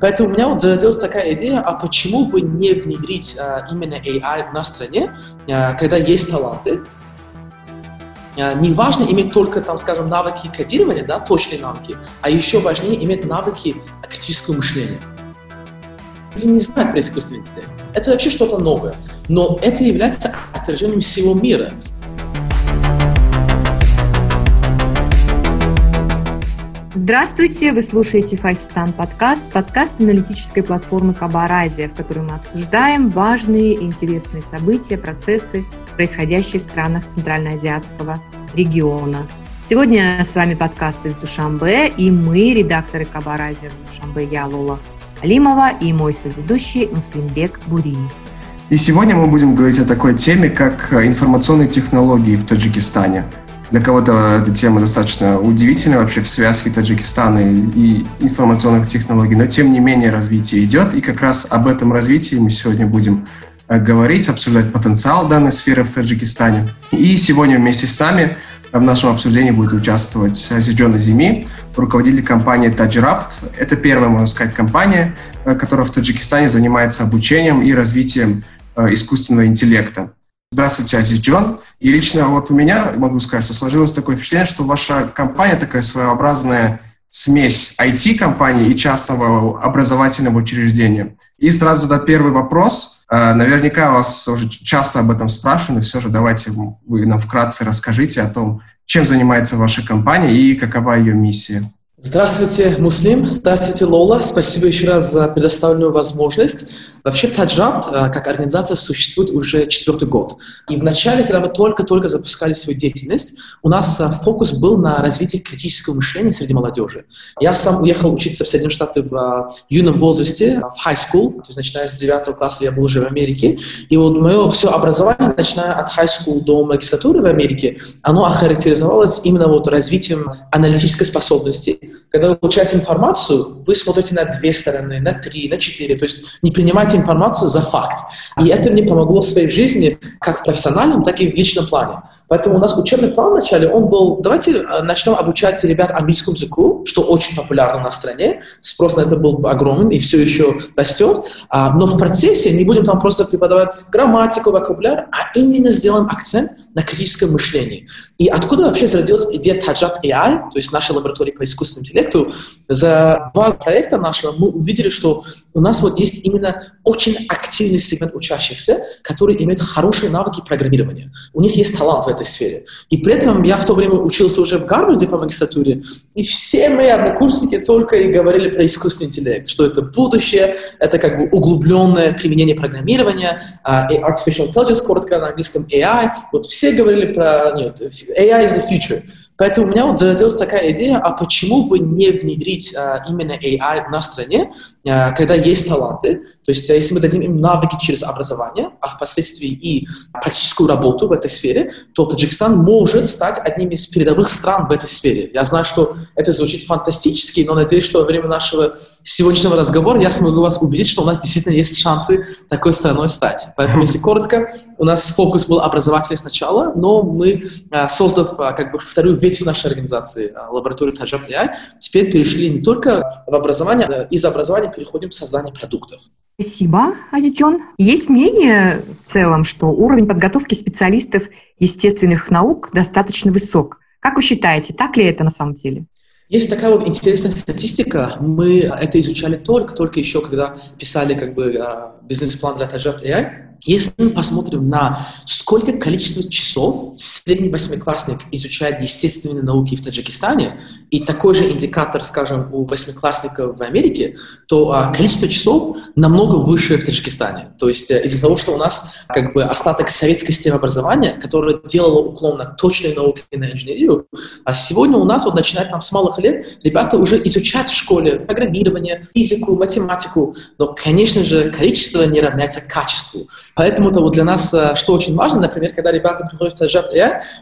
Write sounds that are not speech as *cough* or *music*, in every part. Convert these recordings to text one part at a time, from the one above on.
Поэтому у меня вот зародилась такая идея, а почему бы не внедрить а, именно AI нашей стране, а, когда есть таланты. А, не важно иметь только, там, скажем, навыки кодирования, да, точные навыки, а еще важнее иметь навыки критического мышления. Люди не знают про искусственный интеллект. Это вообще что-то новое. Но это является отражением всего мира. Здравствуйте, вы слушаете Stan подкаст, подкаст аналитической платформы Кабаразия, в которой мы обсуждаем важные и интересные события, процессы, происходящие в странах Центральноазиатского региона. Сегодня с вами подкаст из Душамбе, и мы, редакторы Кабаразия в Душамбе, я Лола Алимова и мой соведущий Муслимбек Бурин. И сегодня мы будем говорить о такой теме, как информационные технологии в Таджикистане – для кого-то эта тема достаточно удивительная вообще в связке Таджикистана и информационных технологий, но тем не менее развитие идет, и как раз об этом развитии мы сегодня будем э, говорить, обсуждать потенциал данной сферы в Таджикистане. И сегодня вместе с нами в нашем обсуждении будет участвовать Зиджон Зими, руководитель компании TajRapt. Это первая, можно сказать, компания, э, которая в Таджикистане занимается обучением и развитием э, искусственного интеллекта. Здравствуйте, Азиз Джон. И лично вот у меня, могу сказать, что сложилось такое впечатление, что ваша компания такая своеобразная смесь IT-компании и частного образовательного учреждения. И сразу туда первый вопрос. Э, наверняка вас уже часто об этом спрашивают, все же давайте вы нам вкратце расскажите о том, чем занимается ваша компания и какова ее миссия. Здравствуйте, Муслим. Здравствуйте, Лола. Спасибо еще раз за предоставленную возможность. Вообще, Таджаб э, как организация существует уже четвертый год. И в начале, когда мы только-только запускали свою деятельность, у нас э, фокус был на развитии критического мышления среди молодежи. Я сам уехал учиться в Соединенные Штаты в э, юном возрасте, в high school, то есть начиная с девятого класса я был уже в Америке. И вот мое все образование, начиная от high school до магистратуры в Америке, оно охарактеризовалось именно вот развитием аналитической способности. Когда вы получаете информацию, вы смотрите на две стороны, на три, на четыре, то есть не принимайте информацию за факт. И это мне помогло в своей жизни, как в профессиональном, так и в личном плане. Поэтому у нас учебный план вначале, он был, давайте э, начнем обучать ребят английскому языку, что очень популярно на стране, спрос на это был огромен и все еще растет, а, но в процессе не будем там просто преподавать грамматику, вокабуляр, а именно сделаем акцент на критическое мышление. И откуда вообще зародилась идея Таджат AI, то есть нашей лаборатории по искусственному интеллекту? За два проекта нашего мы увидели, что у нас вот есть именно очень активный сегмент учащихся, которые имеют хорошие навыки программирования. У них есть талант в этой сфере. И при этом я в то время учился уже в Гарварде по магистратуре, и все мои однокурсники только и говорили про искусственный интеллект, что это будущее, это как бы углубленное применение программирования, uh, artificial intelligence, коротко на английском AI. Вот все говорили про нет, AI is the future. Поэтому у меня вот зародилась такая идея, а почему бы не внедрить а, именно AI в нашей стране, а, когда есть таланты, то есть а, если мы дадим им навыки через образование, а впоследствии и практическую работу в этой сфере, то Таджикистан может стать одним из передовых стран в этой сфере. Я знаю, что это звучит фантастически, но надеюсь, что во время нашего сегодняшнего разговора я смогу вас убедить, что у нас действительно есть шансы такой страной стать. Поэтому, если коротко, у нас фокус был образовательный сначала, но мы, создав как бы вторую ветвь нашей организации, лабораторию Таджаб AI, теперь перешли не только в образование, из образования переходим к созданию продуктов. Спасибо, Азичон. Есть мнение в целом, что уровень подготовки специалистов естественных наук достаточно высок. Как вы считаете, так ли это на самом деле? Есть такая вот интересная статистика. Мы это изучали только, только еще, когда писали как бы а, бизнес-план для Tajab AI. Если мы посмотрим на сколько количество часов средний восьмиклассник изучает естественные науки в Таджикистане, и такой же индикатор, скажем, у восьмиклассников в Америке, то а, количество часов намного выше в Таджикистане. То есть а, из-за того, что у нас как бы остаток советской системы образования, которая делала уклон на точные науки и на инженерию, а сегодня у нас, вот начиная там с малых лет, ребята уже изучают в школе программирование, физику, математику, но, конечно же, количество не равняется качеству. Поэтому-то вот для нас, а, что очень важно, например, когда ребята приходят в Таджат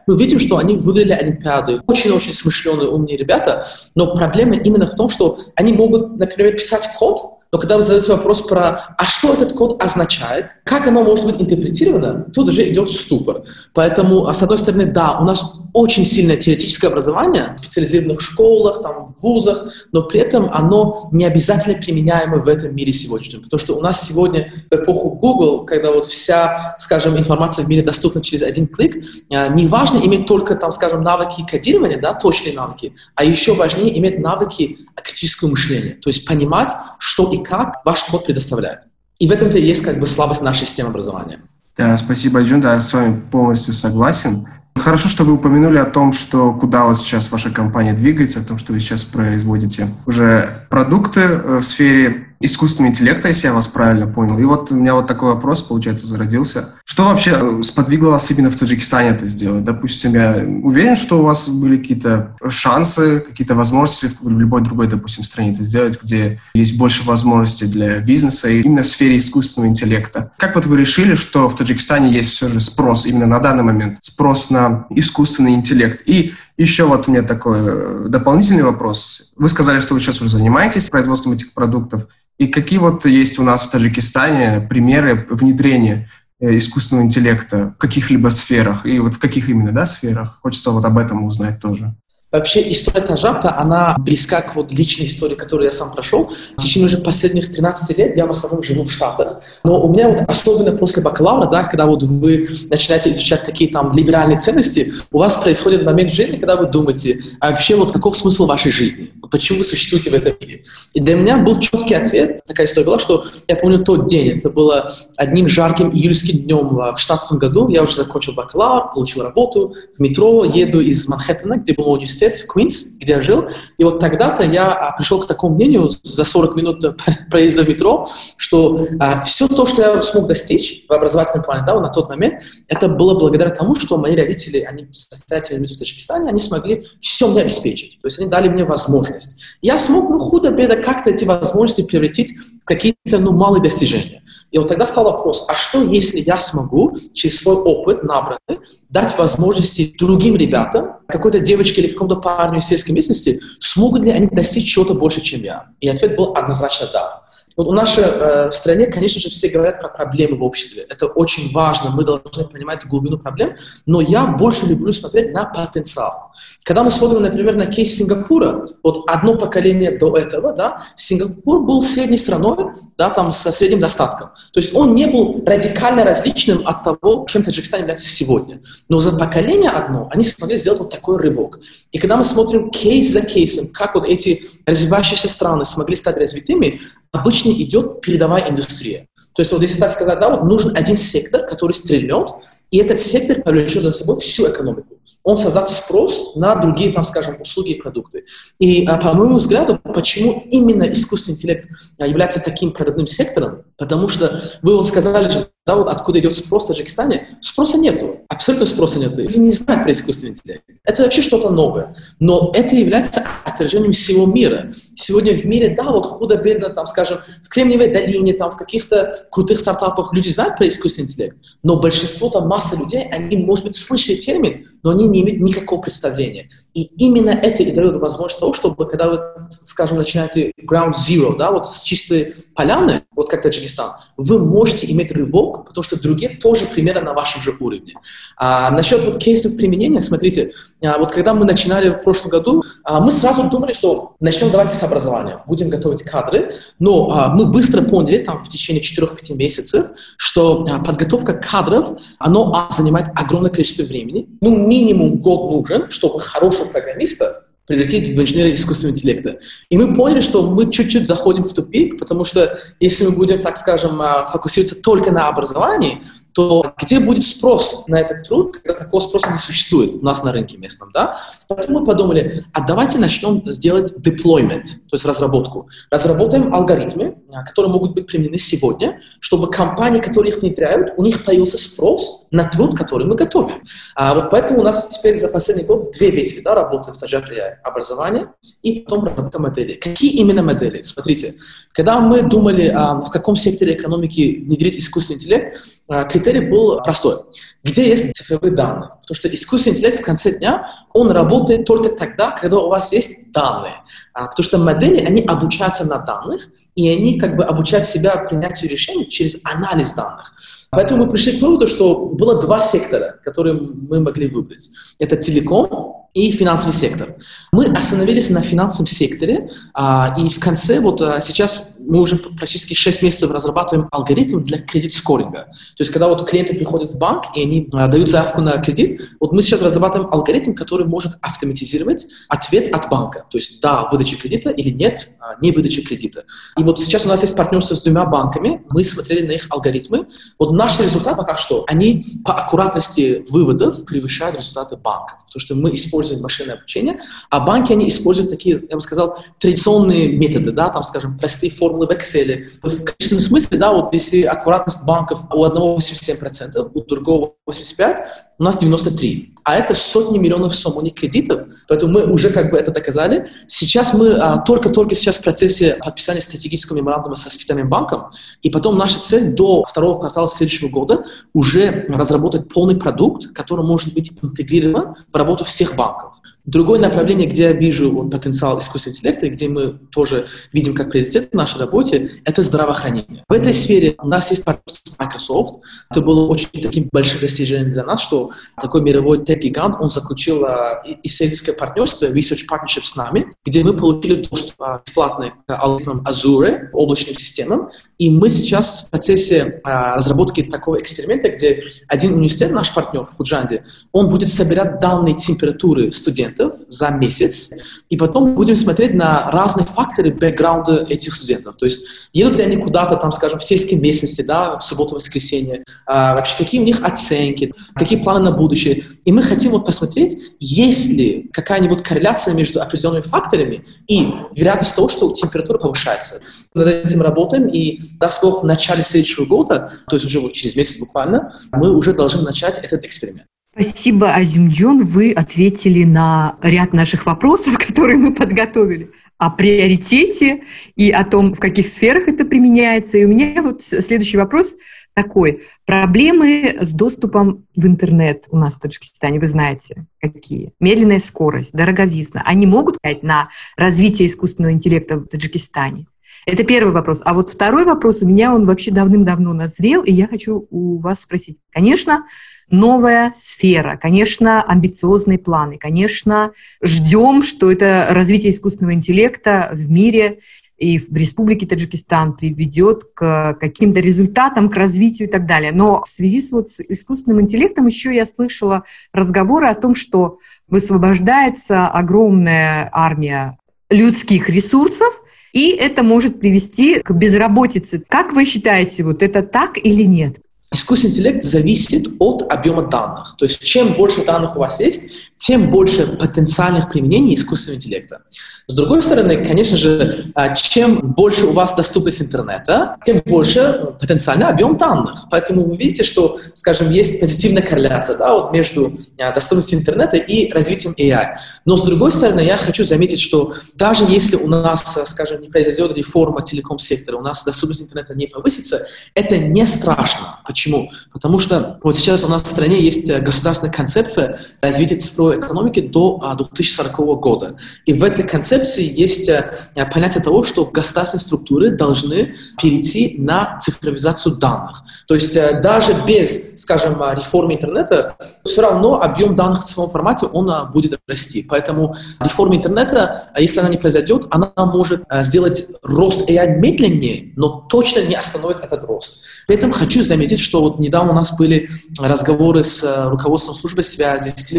мы видим, что они выиграли Олимпиады. Очень-очень смышленые, умные ребята, но проблема именно в том, что они могут, например, писать код, но когда вы задаете вопрос про, а что этот код означает, как оно может быть интерпретировано, тут уже идет ступор. Поэтому, а с одной стороны, да, у нас очень сильное теоретическое образование, в школах, там, в вузах, но при этом оно не обязательно применяемо в этом мире сегодняшнем. Потому что у нас сегодня в эпоху Google, когда вот вся, скажем, информация в мире доступна через один клик, а, не важно иметь только, там, скажем, навыки кодирования, да, точные навыки, а еще важнее иметь навыки критического мышления, то есть понимать, что и как ваш код предоставляет. И в этом-то есть как бы слабость нашей системы образования. Да, спасибо, Джун, да, с вами полностью согласен. Хорошо, что вы упомянули о том, что куда вас сейчас ваша компания двигается, о том, что вы сейчас производите уже продукты э, в сфере искусственного интеллекта, если я вас правильно понял. И вот у меня вот такой вопрос, получается, зародился. Что вообще э, сподвигло вас именно в Таджикистане это сделать? Допустим, я уверен, что у вас были какие-то шансы, какие-то возможности в любой другой, допустим, стране это сделать, где есть больше возможностей для бизнеса, и именно в сфере искусственного интеллекта. Как вот вы решили, что в Таджикистане есть все же спрос именно на данный момент, спрос на искусственный интеллект? И еще вот у меня такой э, дополнительный вопрос. Вы сказали, что вы сейчас уже занимаетесь производством этих продуктов. И какие вот есть у нас в Таджикистане примеры внедрения искусственного интеллекта в каких-либо сферах? И вот в каких именно да, сферах? Хочется вот об этом узнать тоже. Вообще история Таджапта, она близка к вот личной истории, которую я сам прошел. В течение уже последних 13 лет я в основном живу в Штатах. Но у меня вот особенно после бакалавра, да, когда вот вы начинаете изучать такие там либеральные ценности, у вас происходит момент в жизни, когда вы думаете, а вообще вот каков смысл вашей жизни? Почему вы существуете в этом мире? И для меня был четкий ответ. Такая история была, что я помню тот день. Это было одним жарким июльским днем в 16 году. Я уже закончил бакалавр, получил работу. В метро еду из Манхэттена, где был университет университет в Квинс, где я жил. И вот тогда-то я а, пришел к такому мнению за 40 минут *laughs* проезда в метро, что а, все то, что я смог достичь в образовательном плане да, на тот момент, это было благодаря тому, что мои родители, они состоятельные люди в Таджикистане, они смогли все мне обеспечить. То есть они дали мне возможность. Я смог, ну, худо-бедо, как-то эти возможности превратить какие-то, ну, малые достижения. И вот тогда стал вопрос, а что, если я смогу через свой опыт набранный дать возможности другим ребятам, какой-то девочке или какому-то парню из сельской местности, смогут ли они достичь чего-то больше, чем я? И ответ был однозначно да. Вот у нашей э, стране, конечно же, все говорят про проблемы в обществе. Это очень важно, мы должны понимать глубину проблем, но я больше люблю смотреть на потенциал. Когда мы смотрим, например, на кейс Сингапура, вот одно поколение до этого, да, Сингапур был средней страной, да, там со средним достатком. То есть он не был радикально различным от того, чем Таджикистан является сегодня. Но за поколение одно они смогли сделать вот такой рывок. И когда мы смотрим кейс за кейсом, как вот эти развивающиеся страны смогли стать развитыми, обычно идет передовая индустрия. То есть вот если так сказать, да, вот нужен один сектор, который стрельнет, и этот сектор повлечет за собой всю экономику он создаст спрос на другие, там, скажем, услуги и продукты. И, а, по моему взгляду, почему именно искусственный интеллект а, является таким прорывным сектором, потому что вы вот сказали же, да, вот откуда идет спрос в Таджикистане, спроса нету, абсолютно спроса нету. Люди не знают про искусственный интеллект. Это вообще что-то новое. Но это является отражением всего мира. Сегодня в мире, да, вот худо-бедно, там, скажем, в Кремниевой долине, там, в каких-то крутых стартапах люди знают про искусственный интеллект, но большинство, там, масса людей, они, может быть, слышали термин, но они не имеют никакого представления. И именно это и дает возможность того, чтобы, когда вы, скажем, начинаете ground zero, да, вот с чистой поляны, вот как Таджикистан, вы можете иметь рывок, потому что другие тоже примерно на вашем же уровне. А, насчет вот кейсов применения, смотрите, а, вот когда мы начинали в прошлом году, а, мы сразу думали, что начнем давайте с образования, будем готовить кадры, но а, мы быстро поняли, там в течение 4-5 месяцев, что а, подготовка кадров, оно а, занимает огромное количество времени, ну минимум год нужен, чтобы хорошего программиста превратить в инженера искусственного интеллекта. И мы поняли, что мы чуть-чуть заходим в тупик, потому что если мы будем, так скажем, а, фокусироваться только на образовании, то где будет спрос на этот труд, когда такого спроса не существует у нас на рынке местном, да? Поэтому мы подумали, а давайте начнем сделать deployment, то есть разработку. Разработаем алгоритмы, а, которые могут быть применены сегодня, чтобы компании, которые их внедряют, у них появился спрос на труд, который мы готовим. А вот поэтому у нас теперь за последний год две ветви да, работы в Таджапре образование и потом разработка моделей. Какие именно модели? Смотрите, когда мы думали, а, в каком секторе экономики внедрить искусственный интеллект, а, критерий был простой. Где есть цифровые данные. Потому что искусственный интеллект в конце дня, он работает только тогда, когда у вас есть данные. А, потому что модели, они обучаются на данных, и они как бы обучают себя принятию решений через анализ данных. Поэтому мы пришли к выводу, что было два сектора, которые мы могли выбрать. Это телеком и финансовый сектор. Мы остановились на финансовом секторе, а, и в конце, вот а, сейчас мы уже практически 6 месяцев разрабатываем алгоритм для кредит-скоринга. То есть, когда вот клиенты приходят в банк, и они а, дают заявку на кредит, вот мы сейчас разрабатываем алгоритм, который может автоматизировать ответ от банка. То есть, да, выдача кредита или нет, а, не выдача кредита. И вот сейчас у нас есть партнерство с двумя банками, мы смотрели на их алгоритмы. Вот наш результат пока что, они по аккуратности выводов превышают результаты банков. Потому что мы используем машинное обучение, а банки, они используют такие, я бы сказал, традиционные методы, да, там, скажем, простые формулы в Excel. В конечном смысле, да, вот если аккуратность банков у одного 87%, у другого 85%, у нас 93 а это сотни миллионов сомоних кредитов, поэтому мы уже как бы это доказали. Сейчас мы а, только-только сейчас в процессе подписания стратегического меморандума со Спитальным банком, и потом наша цель до второго квартала следующего года уже разработать полный продукт, который может быть интегрирован в работу всех банков. Другое направление, где я вижу потенциал искусственного интеллекта, где мы тоже видим как приоритет в нашей работе, это здравоохранение. В этой сфере у нас есть партнерство с Microsoft. Это было очень таким большим достижением для нас, что такой мировой тех-гигант, он заключил uh, исследовательское партнерство, research partnership с нами, где мы получили доступ uh, бесплатный к алгоритмам Azure, облачным системам, и мы сейчас в процессе uh, разработки такого эксперимента, где один университет, наш партнер в Худжанде, он будет собирать данные температуры студентов, за месяц, и потом будем смотреть на разные факторы бэкграунда этих студентов. То есть едут ли они куда-то, там, скажем, в сельской местности, да, в субботу-воскресенье, а, вообще какие у них оценки, какие планы на будущее. И мы хотим вот посмотреть, есть ли какая-нибудь корреляция между определенными факторами и вероятность того, что температура повышается. Над этим работаем, и, Бог, в начале следующего года, то есть уже вот через месяц буквально, мы уже должны начать этот эксперимент. Спасибо, Азимджон. Вы ответили на ряд наших вопросов, *laughs* которые мы подготовили о приоритете и о том, в каких сферах это применяется. И у меня вот следующий вопрос такой. Проблемы с доступом в интернет у нас в Таджикистане, вы знаете, какие? Медленная скорость, дороговизна. Они могут влиять на развитие искусственного интеллекта в Таджикистане? Это первый вопрос. А вот второй вопрос у меня, он вообще давным-давно назрел, и я хочу у вас спросить. Конечно, новая сфера, конечно, амбициозные планы, конечно, ждем, что это развитие искусственного интеллекта в мире и в Республике Таджикистан приведет к каким-то результатам, к развитию и так далее. Но в связи с, вот, с искусственным интеллектом еще я слышала разговоры о том, что высвобождается огромная армия людских ресурсов, и это может привести к безработице. Как вы считаете, вот это так или нет? Искусственный интеллект зависит от объема данных. То есть чем больше данных у вас есть, тем больше потенциальных применений искусственного интеллекта. С другой стороны, конечно же, а, чем больше у вас доступность интернета, тем больше потенциальный объем данных. Поэтому вы видите, что, скажем, есть позитивная корреляция да, вот между а, доступностью интернета и развитием AI. Но с другой стороны, я хочу заметить, что даже если у нас, а, скажем, не произойдет реформа телеком-сектора, у нас доступность интернета не повысится, это не страшно. Почему? Потому что вот сейчас у нас в стране есть государственная концепция развития цифровой экономики до 2040 а, года. И в этой концепции есть э, понятие того, что государственные структуры должны перейти на цифровизацию данных. То есть э, даже без, скажем, а, реформы интернета, все равно объем данных в цифровом формате он будет расти. Поэтому реформа интернета, если она не произойдет, она может сделать рост AI медленнее, но точно не остановит этот рост. При этом хочу заметить, что вот недавно у нас были разговоры с э, руководством службы связи, с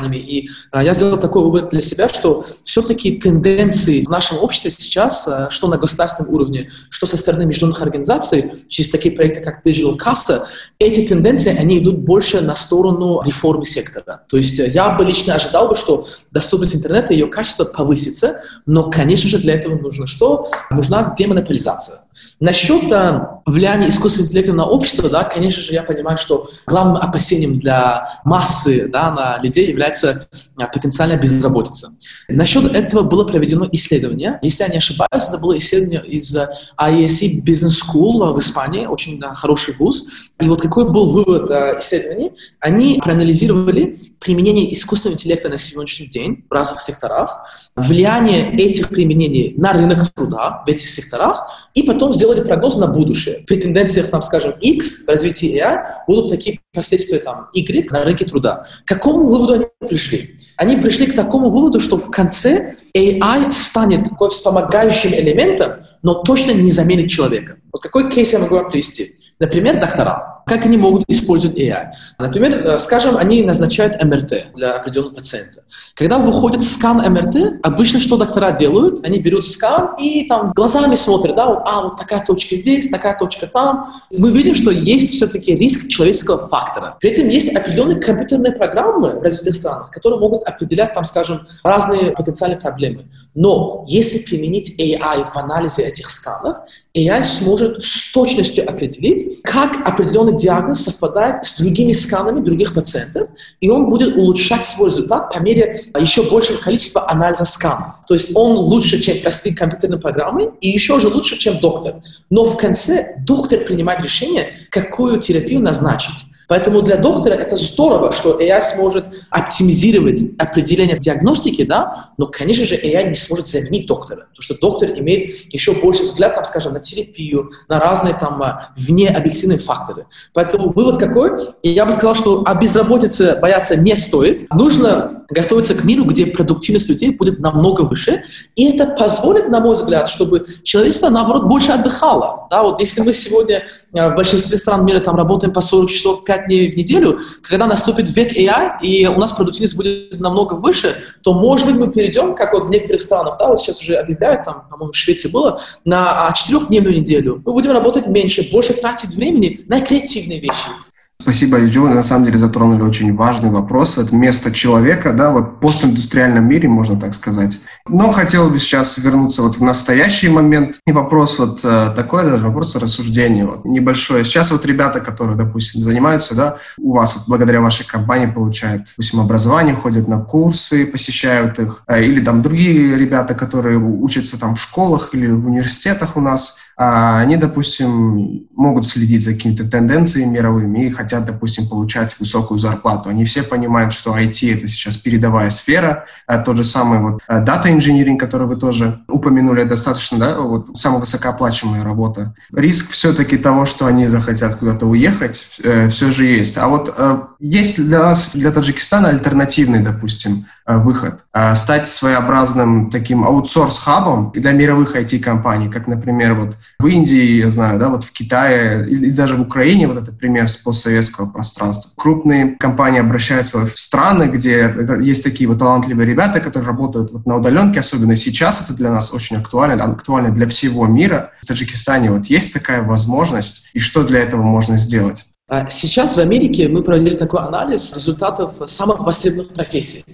телеком-компаниями, и а, я сделал такой вывод для себя, что все-таки тенденции в нашем обществе сейчас, а, что на государственном уровне, что со стороны международных организаций, через такие проекты, как Digital Casa, эти тенденции, они идут больше на сторону реформы сектора. То есть э, я бы лично ожидал бы, что доступность интернета, ее качество повысится, но, конечно же, для этого нужно что? Нужна демонополизация. Насчет а, влияния искусственного интеллекта на общество, да, конечно же, я понимаю, что главным опасением для массы да, на людей является а, потенциальная безработица. Насчет этого было проведено исследование. Если я не ошибаюсь, это было исследование из IESE Business School в Испании, очень хороший вуз. И вот какой был вывод исследований? Они проанализировали применение искусственного интеллекта на сегодняшний день в разных секторах, влияние этих применений на рынок труда в этих секторах, и потом сделали прогноз на будущее. При тенденциях, там, скажем, X в развитии AI будут такие последствия там, Y на рынке труда. К какому выводу они пришли? Они пришли к такому выводу, что в конце AI станет такой вспомогающим элементом, но точно не заменит человека. Вот какой кейс я могу вам привести? Например, доктора. Как они могут использовать AI? Например, э, скажем, они назначают МРТ для определенного пациента. Когда выходит скан МРТ, обычно что доктора делают? Они берут скан и там глазами смотрят, да, вот, а, вот такая точка здесь, такая точка там. Мы видим, что есть все-таки риск человеческого фактора. При этом есть определенные компьютерные программы в развитых странах, которые могут определять, там, скажем, разные потенциальные проблемы. Но если применить AI в анализе этих сканов, AI сможет с точностью определить, как определенный диагноз совпадает с другими сканами других пациентов, и он будет улучшать свой результат по мере еще большего количества анализа сканов. То есть он лучше, чем простые компьютерные программы, и еще же лучше, чем доктор. Но в конце доктор принимает решение, какую терапию назначить. Поэтому для доктора это здорово, что AI сможет оптимизировать определение диагностики, да, но, конечно же, AI не сможет заменить доктора, потому что доктор имеет еще больше взгляд, там, скажем, на терапию, на разные там а, вне объективные факторы. Поэтому вывод какой? Я бы сказал, что о безработице бояться не стоит. Нужно готовиться к миру, где продуктивность людей будет намного выше, и это позволит, на мой взгляд, чтобы человечество, наоборот, больше отдыхало. Да, вот если мы сегодня э, в большинстве стран мира там работаем по 40 часов 5 дней в неделю, когда наступит век AI, и у нас продуктивность будет намного выше, то, может быть, мы перейдем, как вот в некоторых странах, да, вот сейчас уже объявляют, там, по-моему, в Швеции было, на четырехдневную неделю. Мы будем работать меньше, больше тратить времени на креативные вещи, Спасибо, Юджи. Вы на самом деле затронули очень важный вопрос. Это место человека, да, вот в постиндустриальном мире, можно так сказать. Но хотел бы сейчас вернуться вот в настоящий момент. И вопрос вот э, такой, даже вопрос рассуждения вот, небольшое. Сейчас вот ребята, которые, допустим, занимаются, да, у вас вот благодаря вашей компании получают, допустим, образование, ходят на курсы, посещают их, э, или там другие ребята, которые учатся там в школах или в университетах у нас, они, допустим, могут следить за какими-то тенденциями мировыми и хотят, допустим, получать высокую зарплату. Они все понимают, что IT — это сейчас передовая сфера. А тот же самый вот э, data engineering, который вы тоже упомянули, достаточно, да, вот самая высокооплачиваемая работа. Риск все-таки того, что они захотят куда-то уехать, э, все же есть. А вот э, есть для нас, для Таджикистана альтернативный, допустим, Э, выход. Э, стать своеобразным таким аутсорс-хабом для мировых IT-компаний, как, например, вот в Индии, я знаю, да, вот в Китае или даже в Украине, вот это пример с постсоветского пространства. Крупные компании обращаются в страны, где есть такие вот талантливые ребята, которые работают вот на удаленке, особенно сейчас это для нас очень актуально, актуально для всего мира. В Таджикистане вот есть такая возможность, и что для этого можно сделать? А сейчас в Америке мы проводили такой анализ результатов самых востребованных профессий.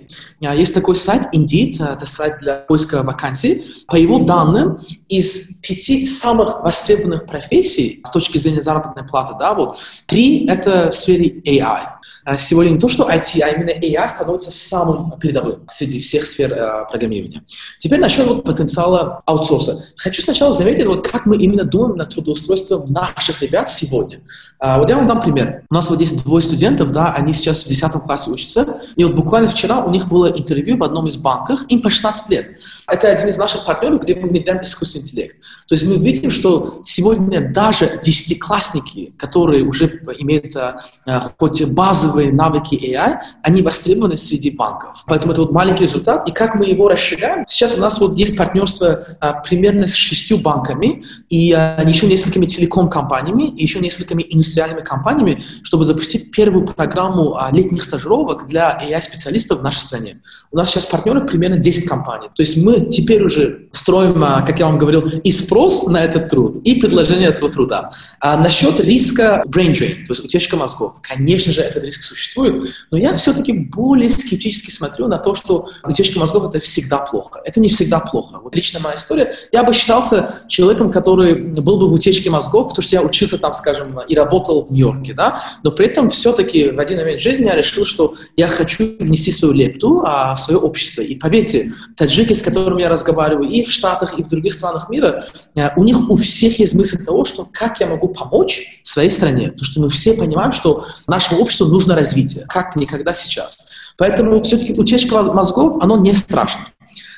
А, есть такой сайт Indeed, а, это сайт для поиска вакансий. По его данным, из пяти самых востребованных профессий с точки зрения заработной платы, да, вот, три — это в сфере AI. Сегодня не то, что IT, а именно AI становится самым передовым среди всех сфер программирования. Теперь насчет вот потенциала аутсорса. Хочу сначала заметить, вот как мы именно думаем над трудоустройством наших ребят сегодня. Вот я вам дам пример. У нас вот здесь двое студентов, да, они сейчас в 10 классе учатся, и вот буквально вчера у них было интервью в одном из банков, им по 16 лет. Это один из наших партнеров, где мы внедряем искусственный интеллект. То есть мы видим, что сегодня даже десятиклассники, которые уже имеют а, а, хоть базовые навыки AI, они востребованы среди банков. Поэтому это вот маленький результат. И как мы его расширяем? Сейчас у нас вот есть партнерство а, примерно с шестью банками и а, еще несколькими телеком-компаниями, и еще несколькими индустриальными компаниями, чтобы запустить первую программу а, летних стажировок для AI-специалистов в нашей стране. У нас сейчас партнеров примерно 10 компаний. То есть мы теперь уже строим, а, как я вам говорил, и спрос на этот труд, и предложение этого труда. А насчет риска brain drain, то есть утечка мозгов, конечно же, этот риск существует, но я все-таки более скептически смотрю на то, что утечка мозгов — это всегда плохо. Это не всегда плохо. Вот лично моя история, я бы считался человеком, который был бы в утечке мозгов, потому что я учился там, скажем, и работал в Нью-Йорке, да, но при этом все-таки в один момент жизни я решил, что я хочу внести свою лепту а, в свое общество. И поверьте, таджики, с которыми я разговариваю, и в Штатах, и в других странах мира, э, у них у всех есть мысль того, что как я могу помочь своей стране. Потому что мы все понимаем, что нашему обществу нужно развитие, как никогда сейчас. Поэтому все-таки утечка мозгов, оно не страшно.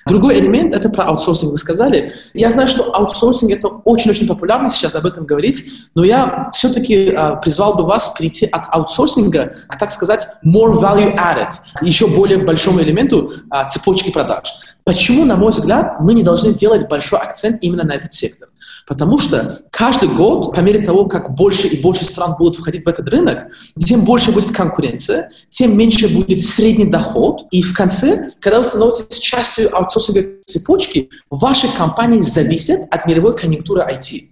Другой элемент — это про аутсорсинг, вы сказали. Я знаю, что аутсорсинг — это очень-очень популярно сейчас об этом говорить, но я все-таки э, призвал бы вас перейти от аутсорсинга к, так сказать, more value added, еще более большому элементу э, цепочки продаж. Почему, на мой взгляд, мы не должны делать большой акцент именно на этот сектор? Потому что каждый год, по мере того, как больше и больше стран будут входить в этот рынок, тем больше будет конкуренция, тем меньше будет средний доход. И в конце, когда вы становитесь частью аутсорсинговой цепочки, ваши компании зависят от мировой конъюнктуры IT.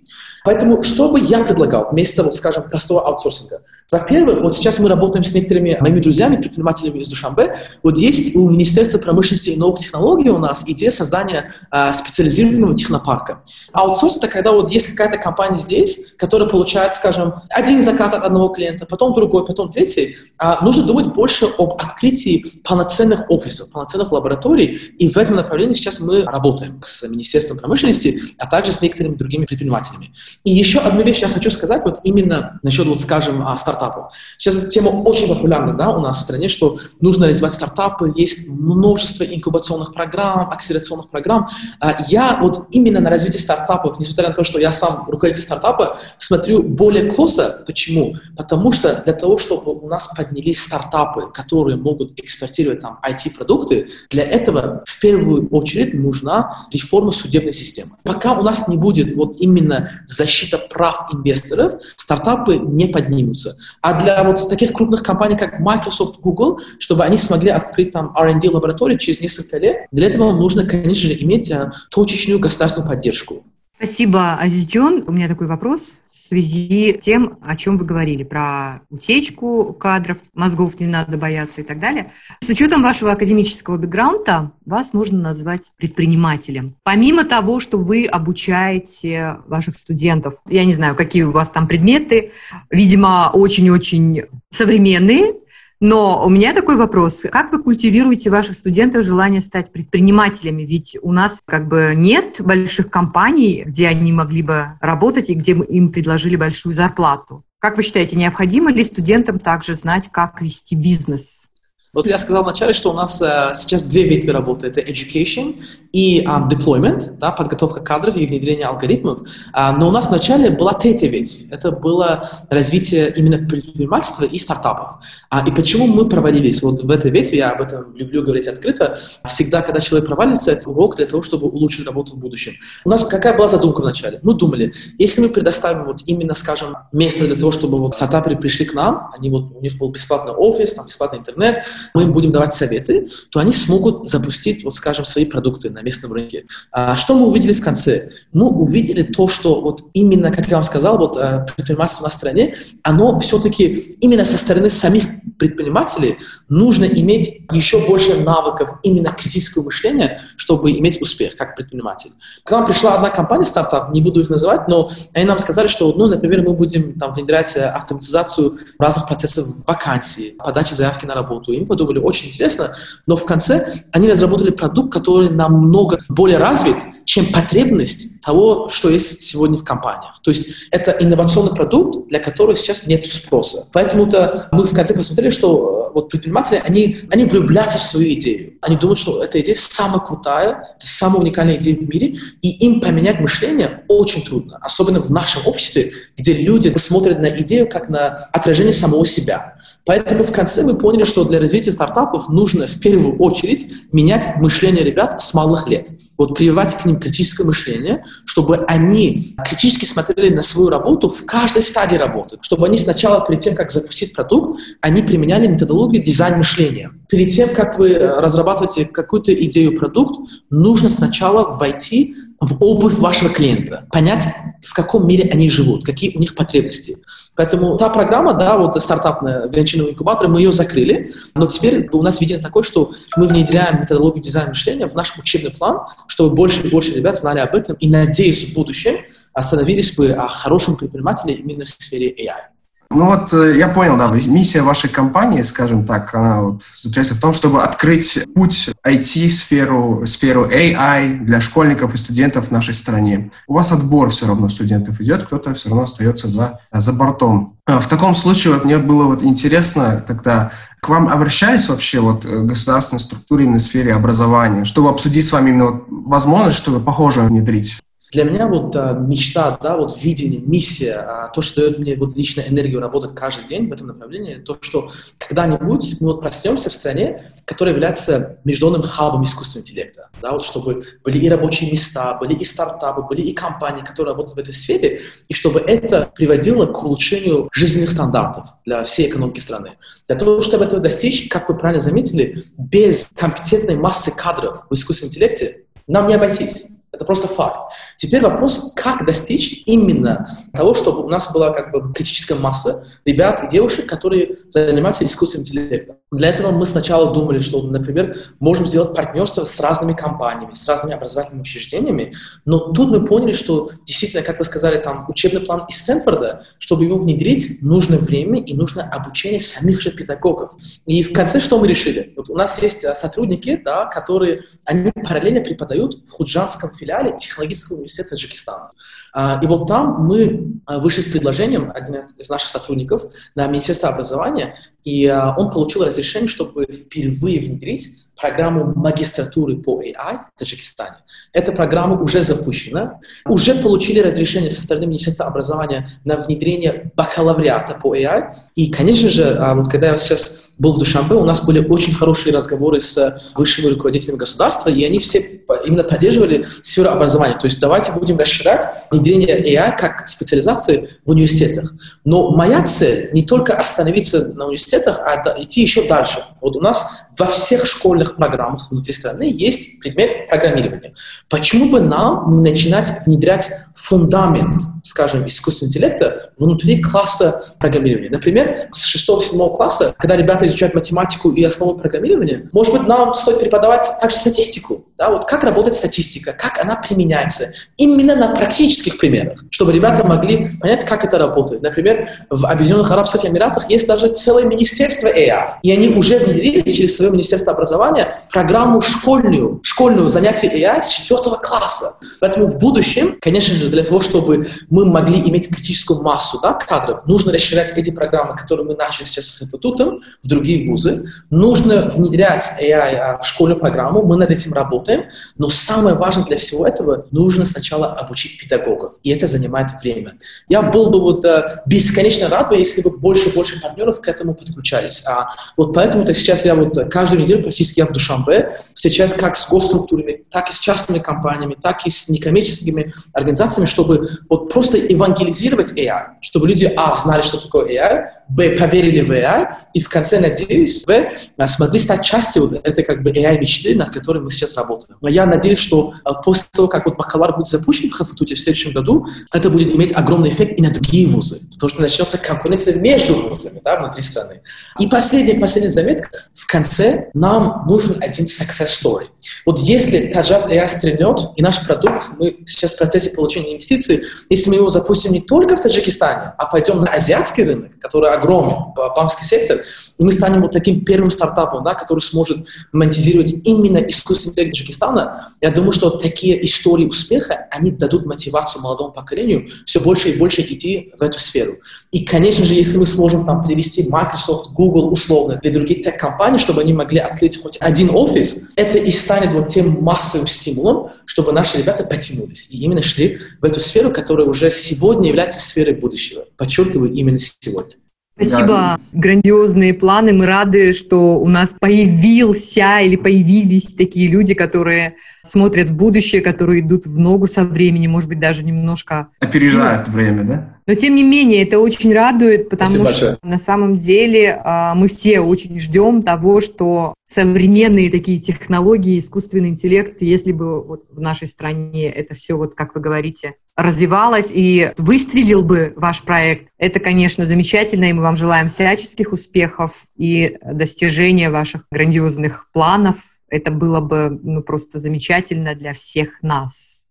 Поэтому что бы я предлагал вместо, вот, скажем, простого аутсорсинга? Во-первых, вот сейчас мы работаем с некоторыми моими друзьями, предпринимателями из Душанбе. Вот есть у Министерства промышленности и новых технологий у нас идея создания э, специализированного технопарка. Аутсорс — это когда вот есть какая-то компания здесь, которая получает, скажем, один заказ от одного клиента, потом другой, потом третий. А нужно думать больше об открытии полноценных офисов, полноценных лабораторий. И в этом направлении сейчас мы работаем с Министерством промышленности, а также с некоторыми другими предпринимателями. И еще одну вещь я хочу сказать, вот именно насчет, вот, скажем, стартапов стартапов. Сейчас эта тема очень популярна да, у нас в стране, что нужно развивать стартапы, есть множество инкубационных программ, акселерационных программ. А, я вот именно на развитие стартапов, несмотря на то, что я сам руководитель стартапа, смотрю более косо. Почему? Потому что для того, чтобы у нас поднялись стартапы, которые могут экспортировать там IT-продукты, для этого в первую очередь нужна реформа судебной системы. Пока у нас не будет вот именно защита прав инвесторов, стартапы не поднимутся. А для вот таких крупных компаний, как Microsoft, Google, чтобы они смогли открыть там R&D лаборатории через несколько лет, для этого нужно, конечно же, иметь а, точечную государственную поддержку. Спасибо, Азизджон. У меня такой вопрос в связи с тем, о чем вы говорили, про утечку кадров, мозгов не надо бояться и так далее. С учетом вашего академического бэкграунда, вас можно назвать предпринимателем. Помимо того, что вы обучаете ваших студентов, я не знаю, какие у вас там предметы, видимо, очень-очень современные, но у меня такой вопрос. Как вы культивируете ваших студентов желание стать предпринимателями? Ведь у нас как бы нет больших компаний, где они могли бы работать и где им предложили большую зарплату. Как вы считаете, необходимо ли студентам также знать, как вести бизнес? Вот я сказал вначале, что у нас uh, сейчас две ветви работы. Это education и um, deployment, да, подготовка кадров и внедрение алгоритмов. Uh, но у нас вначале была третья ветвь. Это было развитие именно предпринимательства и стартапов. Uh, и почему мы провалились вот в этой ветви, я об этом люблю говорить открыто, всегда, когда человек провалится, это урок для того, чтобы улучшить работу в будущем. У нас какая была задумка вначале? Мы думали, если мы предоставим вот именно, скажем, место для того, чтобы вот стартаперы пришли к нам, они вот, у них был бесплатный офис, там, бесплатный интернет, мы им будем давать советы, то они смогут запустить, вот скажем, свои продукты на местном рынке. А что мы увидели в конце? Мы увидели то, что вот именно, как я вам сказал, вот э, предпринимательство на стране, оно все-таки именно со стороны самих предпринимателей нужно иметь еще больше навыков именно критического мышления, чтобы иметь успех как предприниматель. К нам пришла одна компания, стартап, не буду их называть, но они нам сказали, что, ну, например, мы будем там внедрять э, автоматизацию разных процессов вакансии, подачи заявки на работу. И мы подумали, очень интересно, но в конце они разработали продукт, который намного более развит, чем потребность того, что есть сегодня в компаниях. То есть это инновационный продукт, для которого сейчас нет спроса. Поэтому-то мы в конце посмотрели, что э, вот предприниматели, они, они влюбляются в свою идею. Они думают, что эта идея самая крутая, это самая уникальная идея в мире, и им поменять мышление очень трудно. Особенно в нашем обществе, где люди смотрят на идею как на отражение самого себя. Поэтому в конце мы поняли, что для развития стартапов нужно в первую очередь менять мышление ребят с малых лет. Вот прививать к ним критическое мышление, чтобы они критически смотрели на свою работу в каждой стадии работы. Чтобы они сначала, перед тем, как запустить продукт, они применяли методологию дизайн мышления. Перед тем, как вы э, разрабатываете какую-то идею, продукт, нужно сначала войти в обувь вашего клиента, понять, в каком мире они живут, какие у них потребности. Поэтому та программа, да, вот стартапная венчурного инкубатора, мы ее закрыли, но теперь у нас видение такое, что мы внедряем методологию дизайна мышления в наш учебный план, чтобы больше и больше ребят знали об этом и, надеюсь, в будущем остановились бы о хорошем предпринимателе именно в сфере AI. Ну вот э, я понял, да, миссия вашей компании, скажем так, она вот заключается в том, чтобы открыть путь IT-сферу, сферу AI для школьников и студентов в нашей стране. У вас отбор все равно студентов идет, кто-то все равно остается за, за бортом. А в таком случае вот мне было вот интересно тогда, к вам обращались вообще вот э, государственные структуры именно в сфере образования, чтобы обсудить с вами именно вот возможность, чтобы похожее внедрить? Для меня вот а, мечта, да, вот видение, миссия, а, то, что дает мне вот лично энергию работать каждый день в этом направлении, то, что когда-нибудь мы вот проснемся в стране, которая является международным хабом искусственного интеллекта, да, вот чтобы были и рабочие места, были и стартапы, были и компании, которые работают в этой сфере, и чтобы это приводило к улучшению жизненных стандартов для всей экономики страны. Для того, чтобы этого достичь, как вы правильно заметили, без компетентной массы кадров в искусственном интеллекте нам не обойтись. Это просто факт. Теперь вопрос, как достичь именно того, чтобы у нас была как бы критическая масса ребят и девушек, которые занимаются искусственным интеллектом. Для этого мы сначала думали, что, например, можем сделать партнерство с разными компаниями, с разными образовательными учреждениями, но тут мы поняли, что действительно, как вы сказали, там учебный план из Стэнфорда, чтобы его внедрить, нужно время и нужно обучение самих же педагогов. И в конце что мы решили? Вот у нас есть а, сотрудники, да, которые, они параллельно преподают в Худжанском филиале Технологического университета Таджикистана. А, и вот там мы а, вышли с предложением, один из наших сотрудников, на Министерство образования, и он получил разрешение, чтобы впервые внедрить программу магистратуры по AI в Таджикистане. Эта программа уже запущена. Уже получили разрешение со стороны Министерства образования на внедрение бакалавриата по AI. И, конечно же, а вот когда я сейчас был в Душанбе, у нас были очень хорошие разговоры с высшими руководителями государства, и они все именно поддерживали сферу образования. То есть давайте будем расширять внедрение AI как специализации в университетах. Но моя цель не только остановиться на университетах, а идти еще дальше. Вот у нас во всех школьных программах внутри страны есть предмет программирования. Почему бы нам не начинать внедрять фундамент, скажем, искусственного интеллекта внутри класса программирования? Например, с 6-7 класса, когда ребята изучают математику и основы программирования, может быть, нам стоит преподавать также статистику. Да, вот как работает статистика, как она применяется, именно на практических примерах, чтобы ребята могли понять, как это работает. Например, в Объединенных Арабских Эмиратах есть даже целое министерство AI, и они уже внедрили через свое Министерство образования программу школьную, школьную занятие AI с четвертого класса. Поэтому в будущем, конечно же, для того, чтобы мы могли иметь критическую массу да, кадров, нужно расширять эти программы, которые мы начали сейчас с институтом, в другие вузы. Нужно внедрять AI а, в школьную программу, мы над этим работаем. Но самое важное для всего этого, нужно сначала обучить педагогов. И это занимает время. Я был бы вот э, бесконечно рад, бы, если бы больше и больше партнеров к этому подключались. А вот поэтому-то сейчас я вот каждую неделю практически я в Душамбе встречаюсь как с госструктурами, так и с частными компаниями, так и с некоммерческими организациями, чтобы вот просто евангелизировать AI, чтобы люди, а, знали, что такое AI, б, поверили в AI, и в конце, надеюсь, в, смогли стать частью вот этой как бы AI-мечты, над которой мы сейчас работаем. Но я надеюсь, что а, после того, как вот бакалавр будет запущен в Хафатуте в следующем году, это будет иметь огромный эффект и на другие вузы, потому что начнется конкуренция между вузами да, внутри страны. И последняя, последняя заметка. В конце нам нужен один success story. Вот если Таджат AI стрельнет, и наш продукт, мы сейчас в процессе получения инвестиций, если мы его запустим не только в Таджикистане, а пойдем на азиатский рынок, который огромен, банковский сектор, и мы станем вот таким первым стартапом, да, который сможет монетизировать именно искусственный интеллект Таджикистана, я думаю, что такие истории успеха, они дадут мотивацию молодому поколению все больше и больше идти в эту сферу. И, конечно же, если мы сможем там привести Microsoft, Google условно, или другие тех-компании, чтобы они могли открыть хоть один офис, это и станет вот тем массовым стимулом, чтобы наши ребята потянулись и именно шли в эту сферу, которая уже сегодня является сферой будущего. Подчеркиваю, именно сегодня. Спасибо. Да. Грандиозные планы. Мы рады, что у нас появился или появились такие люди, которые смотрят в будущее, которые идут в ногу со временем, может быть, даже немножко... Опережают ну, время, да? Но, тем не менее, это очень радует, потому Спасибо что большое. на самом деле а, мы все очень ждем того, что современные такие технологии, искусственный интеллект, если бы вот в нашей стране это все, вот как вы говорите, развивалось и выстрелил бы ваш проект, это, конечно, замечательно, и мы вам желаем всяческих успехов и достижения ваших грандиозных планов. Это было бы ну, просто замечательно для всех нас.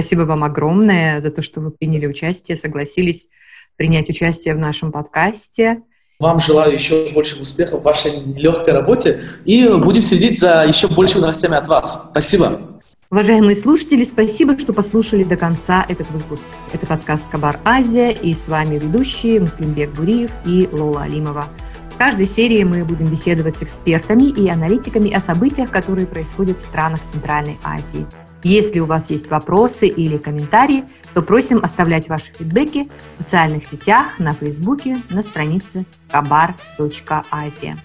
Спасибо вам огромное за то, что вы приняли участие, согласились принять участие в нашем подкасте. Вам желаю еще больше успехов в вашей легкой работе и будем следить за еще большими новостями от вас. Спасибо. Уважаемые слушатели, спасибо, что послушали до конца этот выпуск. Это подкаст «Кабар Азия» и с вами ведущие Муслимбек Буриев и Лола Алимова. В каждой серии мы будем беседовать с экспертами и аналитиками о событиях, которые происходят в странах Центральной Азии. Если у вас есть вопросы или комментарии, то просим оставлять ваши фидбэки в социальных сетях, на Фейсбуке, на странице kabar.asia.